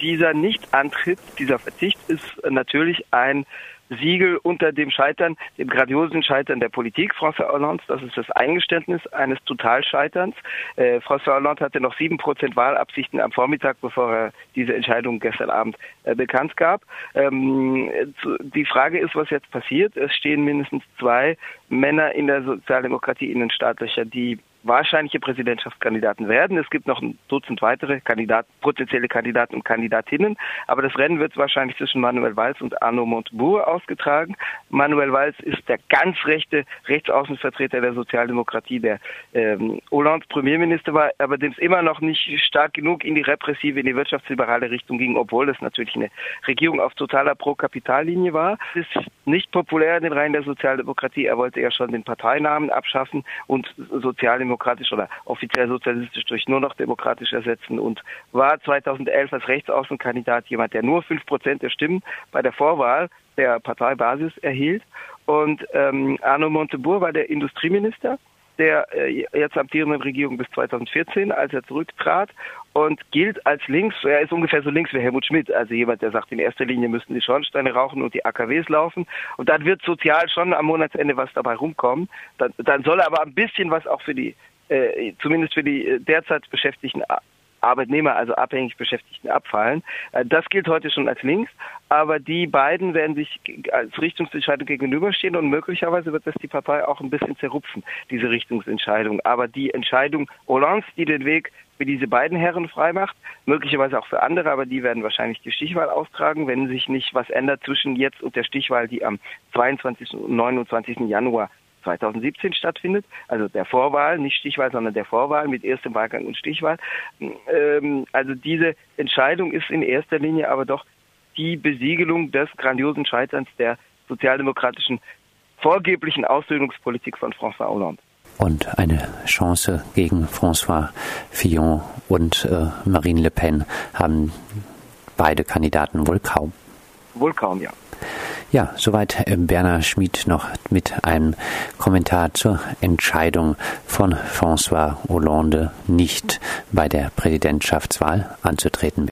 dieser Nichtantritt, dieser Verzicht ist natürlich ein Siegel unter dem Scheitern, dem grandiosen Scheitern der Politik François Hollande. Das ist das Eingeständnis eines Totalscheiterns. Äh, François Hollande hatte noch sieben Prozent Wahlabsichten am Vormittag, bevor er diese Entscheidung gestern Abend äh, bekannt gab. Ähm, die Frage ist, was jetzt passiert. Es stehen mindestens zwei Männer in der Sozialdemokratie in den Startlöchern, die wahrscheinliche Präsidentschaftskandidaten werden. Es gibt noch ein Dutzend weitere Kandidaten, potenzielle Kandidaten und Kandidatinnen, aber das Rennen wird wahrscheinlich zwischen Manuel Valls und Arnaud Montebourg ausgetragen. Manuel Valls ist der ganz rechte Rechtsaußenvertreter der Sozialdemokratie, der ähm, Hollands Premierminister war, aber dem es immer noch nicht stark genug in die repressive, in die wirtschaftsliberale Richtung ging, obwohl es natürlich eine Regierung auf totaler Pro-Kapitallinie war. Es ist nicht populär in den Reihen der Sozialdemokratie. Er wollte ja schon den Parteinamen abschaffen und Sozialdemokratie demokratisch oder offiziell sozialistisch durch nur noch demokratisch ersetzen und war 2011 als Rechtsaußenkandidat jemand, der nur fünf Prozent der Stimmen bei der Vorwahl der Parteibasis erhielt. Und ähm, Arno Montebourg war der Industrieminister der äh, jetzt amtierenden Regierung bis 2014, als er zurücktrat und gilt als links. Er ist ungefähr so links wie Helmut Schmidt, also jemand, der sagt, in erster Linie müssen die Schornsteine rauchen und die AKWs laufen. Und dann wird sozial schon am Monatsende was dabei rumkommen. Dann, dann soll er aber ein bisschen was auch für die, äh, zumindest für die äh, derzeit Beschäftigten Arbeitnehmer, also abhängig Beschäftigten, abfallen. Äh, das gilt heute schon als links, aber die beiden werden sich als Richtungsentscheidung gegenüberstehen und möglicherweise wird das die Partei auch ein bisschen zerrupfen, diese Richtungsentscheidung. Aber die Entscheidung Hollands, die den Weg für diese beiden Herren freimacht, möglicherweise auch für andere, aber die werden wahrscheinlich die Stichwahl austragen, wenn sich nicht was ändert zwischen jetzt und der Stichwahl, die am 22. und 29. Januar 2017 stattfindet, also der Vorwahl, nicht Stichwahl, sondern der Vorwahl mit erstem Wahlgang und Stichwahl. Ähm, also diese Entscheidung ist in erster Linie aber doch die Besiegelung des grandiosen Scheiterns der sozialdemokratischen vorgeblichen Aussöhnungspolitik von François Hollande. Und eine Chance gegen François Fillon und äh, Marine Le Pen haben beide Kandidaten wohl kaum. Wohl kaum, ja. Ja, soweit äh, Berner Schmid noch mit einem Kommentar zur Entscheidung von François Hollande, nicht bei der Präsidentschaftswahl anzutreten.